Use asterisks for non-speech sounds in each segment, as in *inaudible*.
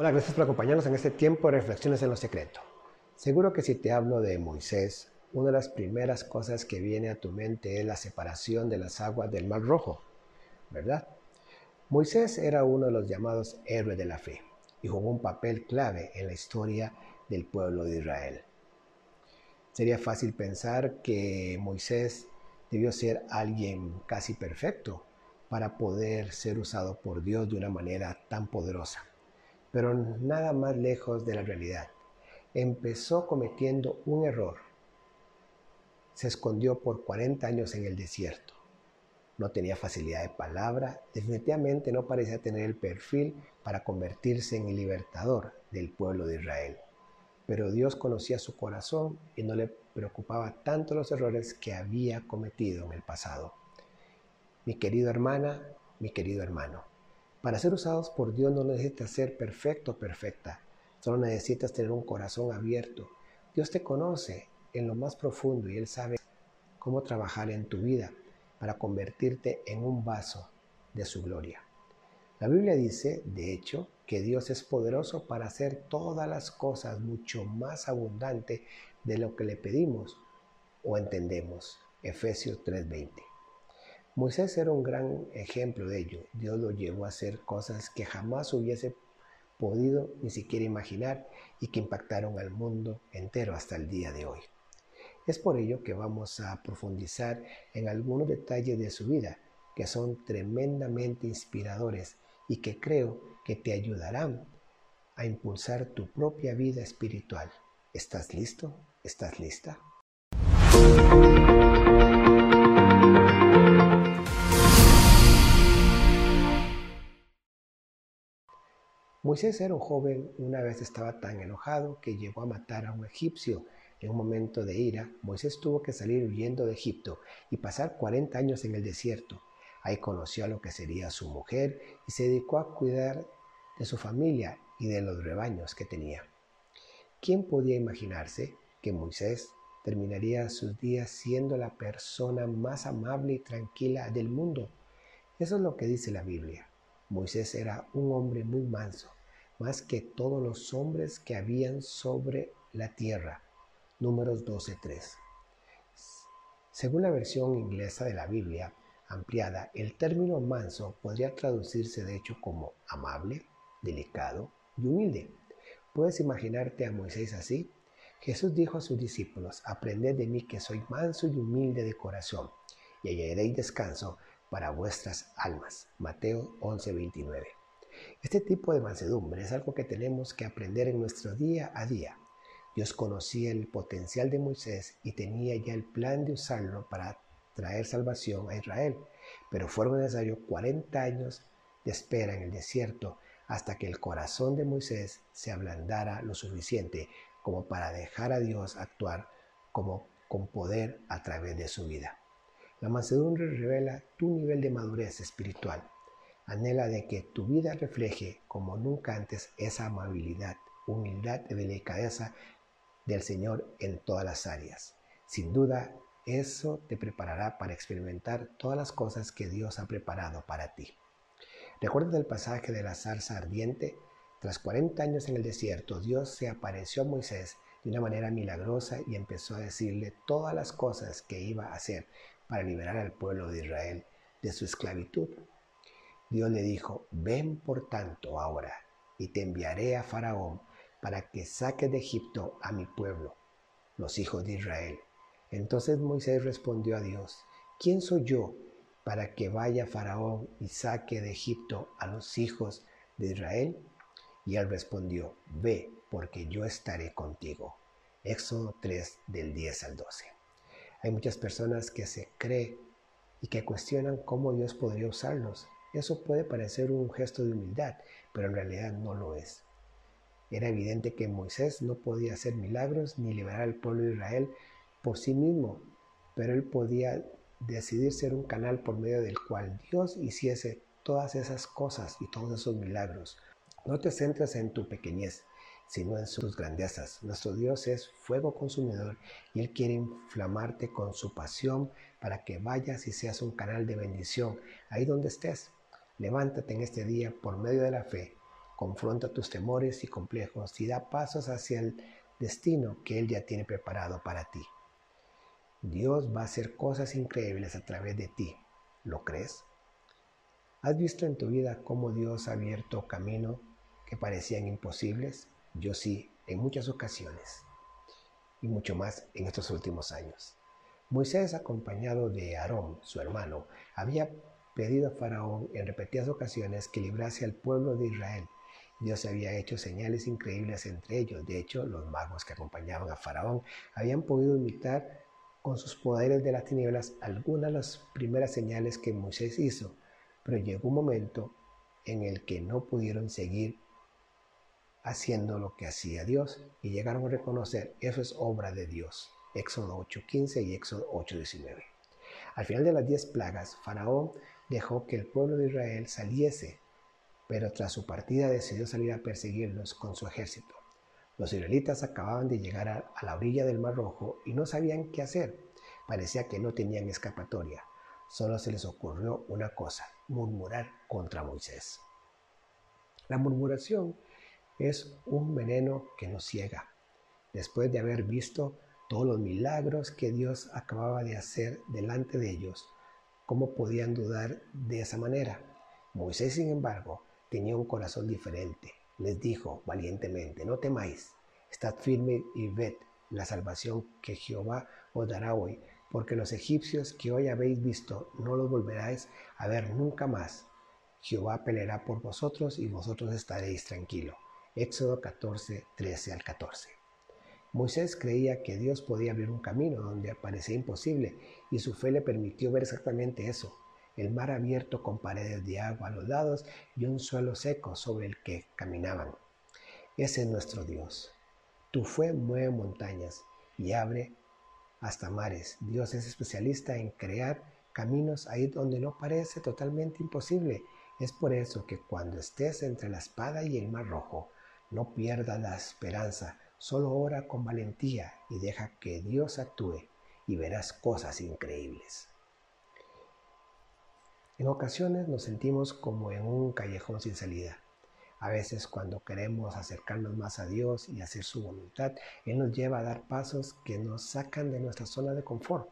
Hola, gracias por acompañarnos en este tiempo de reflexiones en lo secreto. Seguro que si te hablo de Moisés, una de las primeras cosas que viene a tu mente es la separación de las aguas del Mar Rojo, ¿verdad? Moisés era uno de los llamados héroes de la fe y jugó un papel clave en la historia del pueblo de Israel. Sería fácil pensar que Moisés debió ser alguien casi perfecto para poder ser usado por Dios de una manera tan poderosa pero nada más lejos de la realidad. Empezó cometiendo un error. Se escondió por 40 años en el desierto. No tenía facilidad de palabra, definitivamente no parecía tener el perfil para convertirse en el libertador del pueblo de Israel. Pero Dios conocía su corazón y no le preocupaba tanto los errores que había cometido en el pasado. Mi querida hermana, mi querido hermano, para ser usados por Dios no necesitas ser perfecto o perfecta, solo necesitas tener un corazón abierto. Dios te conoce en lo más profundo y Él sabe cómo trabajar en tu vida para convertirte en un vaso de su gloria. La Biblia dice, de hecho, que Dios es poderoso para hacer todas las cosas mucho más abundante de lo que le pedimos o entendemos. Efesios 3:20. Moisés era un gran ejemplo de ello. Dios lo llevó a hacer cosas que jamás hubiese podido ni siquiera imaginar y que impactaron al mundo entero hasta el día de hoy. Es por ello que vamos a profundizar en algunos detalles de su vida que son tremendamente inspiradores y que creo que te ayudarán a impulsar tu propia vida espiritual. ¿Estás listo? ¿Estás lista? Moisés era un joven, una vez estaba tan enojado que llegó a matar a un egipcio. En un momento de ira, Moisés tuvo que salir huyendo de Egipto y pasar 40 años en el desierto. Ahí conoció a lo que sería su mujer y se dedicó a cuidar de su familia y de los rebaños que tenía. ¿Quién podía imaginarse que Moisés terminaría sus días siendo la persona más amable y tranquila del mundo? Eso es lo que dice la Biblia. Moisés era un hombre muy manso, más que todos los hombres que habían sobre la tierra. Números 12.3. Según la versión inglesa de la Biblia ampliada, el término manso podría traducirse de hecho como amable, delicado y humilde. ¿Puedes imaginarte a Moisés así? Jesús dijo a sus discípulos, aprended de mí que soy manso y humilde de corazón, y hallaréis descanso para vuestras almas. Mateo 11:29. Este tipo de mansedumbre es algo que tenemos que aprender en nuestro día a día. Dios conocía el potencial de Moisés y tenía ya el plan de usarlo para traer salvación a Israel, pero fueron necesarios 40 años de espera en el desierto hasta que el corazón de Moisés se ablandara lo suficiente como para dejar a Dios actuar como con poder a través de su vida. La mansedumbre revela tu nivel de madurez espiritual. Anhela de que tu vida refleje como nunca antes esa amabilidad, humildad y delicadeza del Señor en todas las áreas. Sin duda, eso te preparará para experimentar todas las cosas que Dios ha preparado para ti. ¿Recuerdas el pasaje de la zarza ardiente? Tras 40 años en el desierto, Dios se apareció a Moisés de una manera milagrosa y empezó a decirle todas las cosas que iba a hacer para liberar al pueblo de Israel de su esclavitud. Dios le dijo, ven por tanto ahora y te enviaré a Faraón para que saques de Egipto a mi pueblo, los hijos de Israel. Entonces Moisés respondió a Dios, ¿quién soy yo para que vaya Faraón y saque de Egipto a los hijos de Israel? Y él respondió, ve, porque yo estaré contigo. Éxodo 3 del 10 al 12. Hay muchas personas que se creen y que cuestionan cómo Dios podría usarlos. Eso puede parecer un gesto de humildad, pero en realidad no lo es. Era evidente que Moisés no podía hacer milagros ni liberar al pueblo de Israel por sí mismo, pero él podía decidir ser un canal por medio del cual Dios hiciese todas esas cosas y todos esos milagros. No te centres en tu pequeñez, sino en sus grandezas. Nuestro Dios es fuego consumidor y Él quiere inflamarte con su pasión para que vayas y seas un canal de bendición ahí donde estés. Levántate en este día por medio de la fe confronta tus temores y complejos y da pasos hacia el destino que Él ya tiene preparado para ti. Dios va a hacer cosas increíbles a través de ti. ¿Lo crees? ¿Has visto en tu vida cómo Dios ha abierto caminos que parecían imposibles? Yo sí, en muchas ocasiones. Y mucho más en estos últimos años. Moisés, acompañado de Aarón, su hermano, había pedido a Faraón en repetidas ocasiones que librase al pueblo de Israel Dios había hecho señales increíbles entre ellos. De hecho, los magos que acompañaban a Faraón habían podido imitar con sus poderes de las tinieblas algunas de las primeras señales que Moisés hizo, pero llegó un momento en el que no pudieron seguir haciendo lo que hacía Dios y llegaron a reconocer eso es obra de Dios. Éxodo 8:15 y Éxodo 8:19. Al final de las diez plagas, Faraón dejó que el pueblo de Israel saliese pero tras su partida decidió salir a perseguirlos con su ejército. Los israelitas acababan de llegar a, la orilla del Mar Rojo y no sabían qué hacer. Parecía que no tenían escapatoria. Solo se les ocurrió una cosa, murmurar contra Moisés. La murmuración es un veneno que nos ciega. Después de haber visto todos los milagros que Dios acababa de hacer delante de ellos, ¿cómo podían dudar de esa manera? Moisés, sin embargo, tenía un corazón diferente. Les dijo valientemente, no temáis, estad firme y ved la salvación que Jehová os dará hoy, porque los egipcios que hoy habéis visto no los volveráis a ver nunca más. Jehová peleará por vosotros y vosotros estaréis tranquilos. Éxodo 14, 13 al 14. Moisés creía que Dios podía abrir un camino donde parecía imposible y su fe le permitió ver exactamente eso el mar abierto con paredes de agua a los lados y un suelo seco sobre el que caminaban. Ese es nuestro Dios. Tu fe mueve montañas y abre hasta mares. Dios es especialista en crear caminos ahí donde no parece totalmente imposible. Es por eso que cuando estés entre la espada y el mar rojo, no pierdas la esperanza, solo ora con valentía y deja que Dios actúe y verás cosas increíbles. En ocasiones nos sentimos como en un callejón sin salida. A veces cuando queremos acercarnos más a Dios y hacer su voluntad, Él nos lleva a dar pasos que nos sacan de nuestra zona de confort.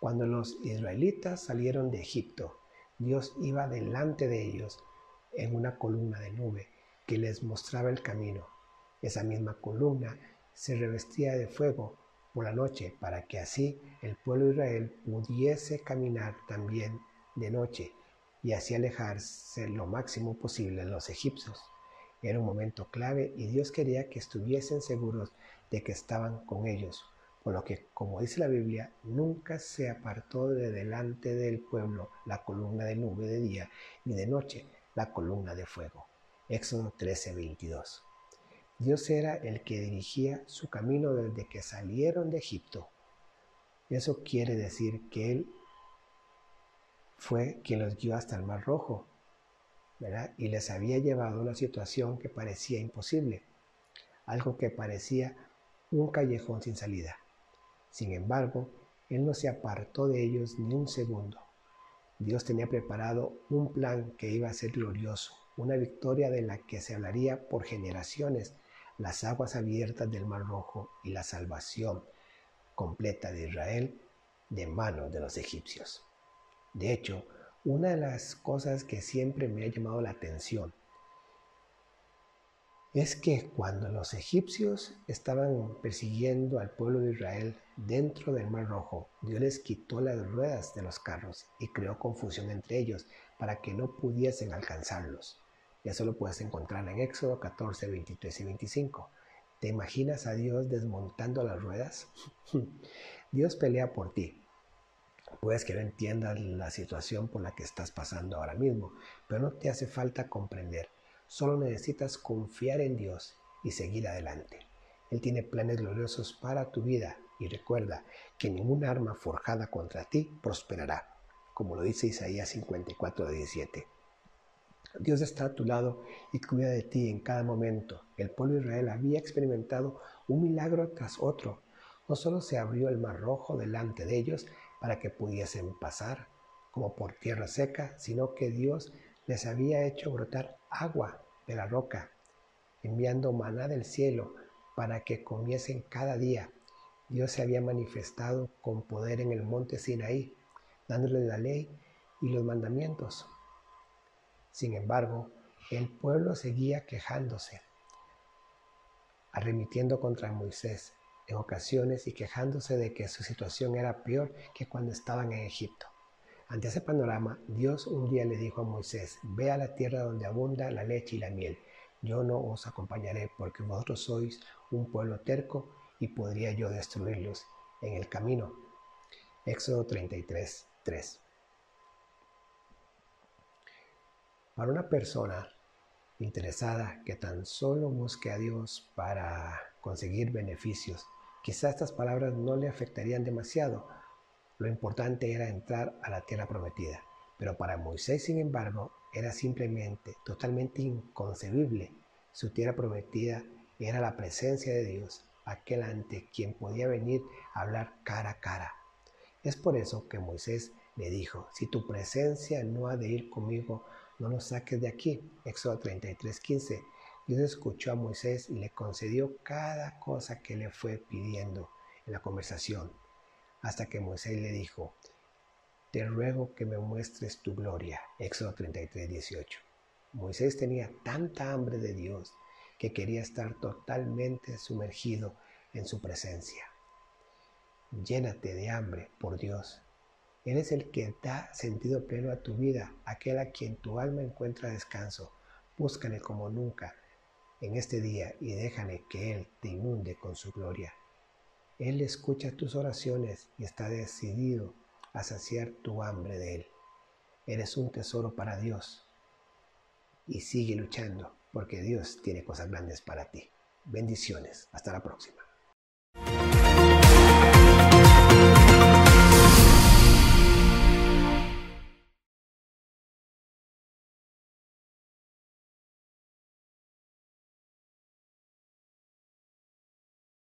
Cuando los israelitas salieron de Egipto, Dios iba delante de ellos en una columna de nube que les mostraba el camino. Esa misma columna se revestía de fuego por la noche para que así el pueblo de Israel pudiese caminar también de noche y así alejarse lo máximo posible de los egipcios. Era un momento clave y Dios quería que estuviesen seguros de que estaban con ellos, por lo que, como dice la Biblia, nunca se apartó de delante del pueblo la columna de nube de día y de noche la columna de fuego. Éxodo 13:22. Dios era el que dirigía su camino desde que salieron de Egipto. Eso quiere decir que Él fue quien los guió hasta el Mar Rojo, ¿verdad? Y les había llevado a una situación que parecía imposible, algo que parecía un callejón sin salida. Sin embargo, Él no se apartó de ellos ni un segundo. Dios tenía preparado un plan que iba a ser glorioso, una victoria de la que se hablaría por generaciones, las aguas abiertas del Mar Rojo y la salvación completa de Israel de manos de los egipcios. De hecho, una de las cosas que siempre me ha llamado la atención es que cuando los egipcios estaban persiguiendo al pueblo de Israel dentro del Mar Rojo, Dios les quitó las ruedas de los carros y creó confusión entre ellos para que no pudiesen alcanzarlos. Eso lo puedes encontrar en Éxodo 14, 23 y 25. ¿Te imaginas a Dios desmontando las ruedas? *laughs* Dios pelea por ti, Puedes que no entiendas la situación por la que estás pasando ahora mismo, pero no te hace falta comprender. Solo necesitas confiar en Dios y seguir adelante. Él tiene planes gloriosos para tu vida y recuerda que ninguna arma forjada contra ti prosperará, como lo dice Isaías 54, 17. Dios está a tu lado y cuida de ti en cada momento. El pueblo de Israel había experimentado un milagro tras otro. No solo se abrió el mar rojo delante de ellos, para que pudiesen pasar como por tierra seca, sino que Dios les había hecho brotar agua de la roca, enviando maná del cielo para que comiesen cada día. Dios se había manifestado con poder en el monte Sinaí, dándole la ley y los mandamientos. Sin embargo, el pueblo seguía quejándose, arremitiendo contra Moisés en ocasiones y quejándose de que su situación era peor que cuando estaban en Egipto. Ante ese panorama, Dios un día le dijo a Moisés, ve a la tierra donde abunda la leche y la miel. Yo no os acompañaré porque vosotros sois un pueblo terco y podría yo destruirlos en el camino. Éxodo 33, 3. Para una persona interesada que tan solo busque a Dios para conseguir beneficios, quizá estas palabras no le afectarían demasiado, lo importante era entrar a la tierra prometida. Pero para Moisés, sin embargo, era simplemente totalmente inconcebible. Su tierra prometida era la presencia de Dios, aquel ante quien podía venir a hablar cara a cara. Es por eso que Moisés le dijo, si tu presencia no ha de ir conmigo, no nos saques de aquí. Éxodo 33:15. Dios escuchó a Moisés y le concedió cada cosa que le fue pidiendo en la conversación hasta que Moisés le dijo, Te ruego que me muestres tu gloria. Éxodo 33, 18. Moisés tenía tanta hambre de Dios que quería estar totalmente sumergido en su presencia. Llénate de hambre por Dios. Él es el que da sentido pleno a tu vida, aquel a quien tu alma encuentra descanso. Búscale como nunca en este día y déjale que Él te inunde con su gloria. Él escucha tus oraciones y está decidido a saciar tu hambre de Él. Eres un tesoro para Dios y sigue luchando porque Dios tiene cosas grandes para ti. Bendiciones. Hasta la próxima.